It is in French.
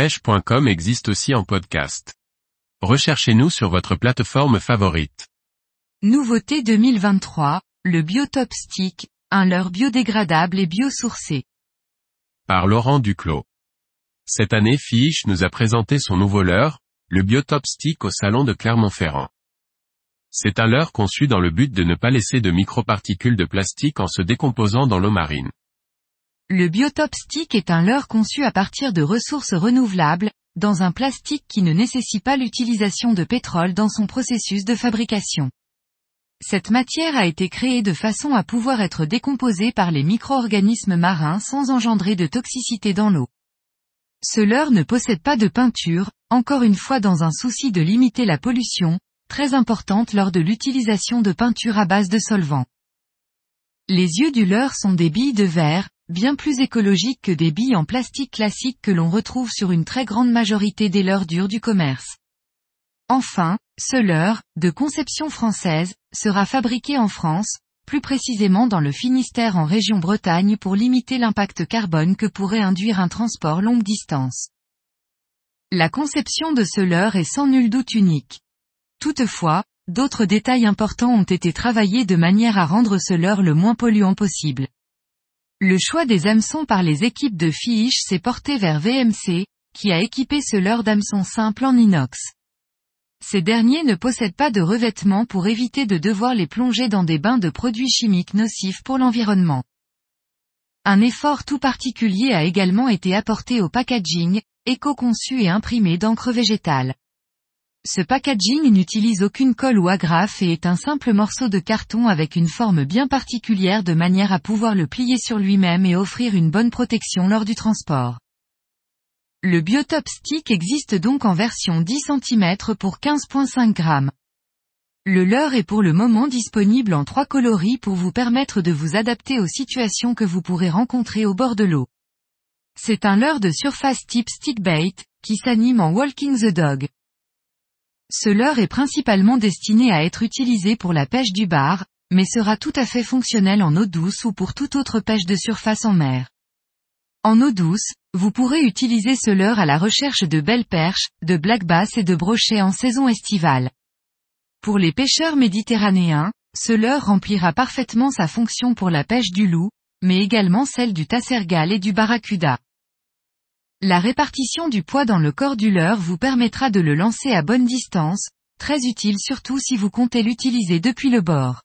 pêche.com existe aussi en podcast. Recherchez-nous sur votre plateforme favorite. Nouveauté 2023, le Biotop Stick, un leurre biodégradable et biosourcé. Par Laurent Duclos. Cette année Fiche nous a présenté son nouveau leurre, le Biotop Stick au salon de Clermont-Ferrand. C'est un leurre conçu dans le but de ne pas laisser de microparticules de plastique en se décomposant dans l'eau marine. Le Biotop Stick est un leurre conçu à partir de ressources renouvelables, dans un plastique qui ne nécessite pas l'utilisation de pétrole dans son processus de fabrication. Cette matière a été créée de façon à pouvoir être décomposée par les micro-organismes marins sans engendrer de toxicité dans l'eau. Ce leurre ne possède pas de peinture, encore une fois dans un souci de limiter la pollution, très importante lors de l'utilisation de peinture à base de solvant. Les yeux du leurre sont des billes de verre, bien plus écologiques que des billes en plastique classique que l'on retrouve sur une très grande majorité des leurres durs du commerce. Enfin, ce leurre, de conception française, sera fabriqué en France, plus précisément dans le Finistère en région Bretagne pour limiter l'impact carbone que pourrait induire un transport longue distance. La conception de ce leurre est sans nul doute unique. Toutefois, d'autres détails importants ont été travaillés de manière à rendre ce leurre le moins polluant possible. Le choix des hameçons par les équipes de Fiche s'est porté vers VMC, qui a équipé ce leurre d'hameçons simple en inox. Ces derniers ne possèdent pas de revêtement pour éviter de devoir les plonger dans des bains de produits chimiques nocifs pour l'environnement. Un effort tout particulier a également été apporté au packaging, éco-conçu et imprimé d'encre végétale. Ce packaging n'utilise aucune colle ou agrafe et est un simple morceau de carton avec une forme bien particulière de manière à pouvoir le plier sur lui-même et offrir une bonne protection lors du transport. Le Biotop Stick existe donc en version 10 cm pour 15.5 g. Le leurre est pour le moment disponible en trois coloris pour vous permettre de vous adapter aux situations que vous pourrez rencontrer au bord de l'eau. C'est un leurre de surface type stickbait, qui s'anime en walking the dog. Ce leurre est principalement destiné à être utilisé pour la pêche du bar, mais sera tout à fait fonctionnel en eau douce ou pour toute autre pêche de surface en mer. En eau douce, vous pourrez utiliser ce leurre à la recherche de belles perches, de black bass et de brochets en saison estivale. Pour les pêcheurs méditerranéens, ce leurre remplira parfaitement sa fonction pour la pêche du loup, mais également celle du tassergal et du barracuda. La répartition du poids dans le corps du leurre vous permettra de le lancer à bonne distance, très utile surtout si vous comptez l'utiliser depuis le bord.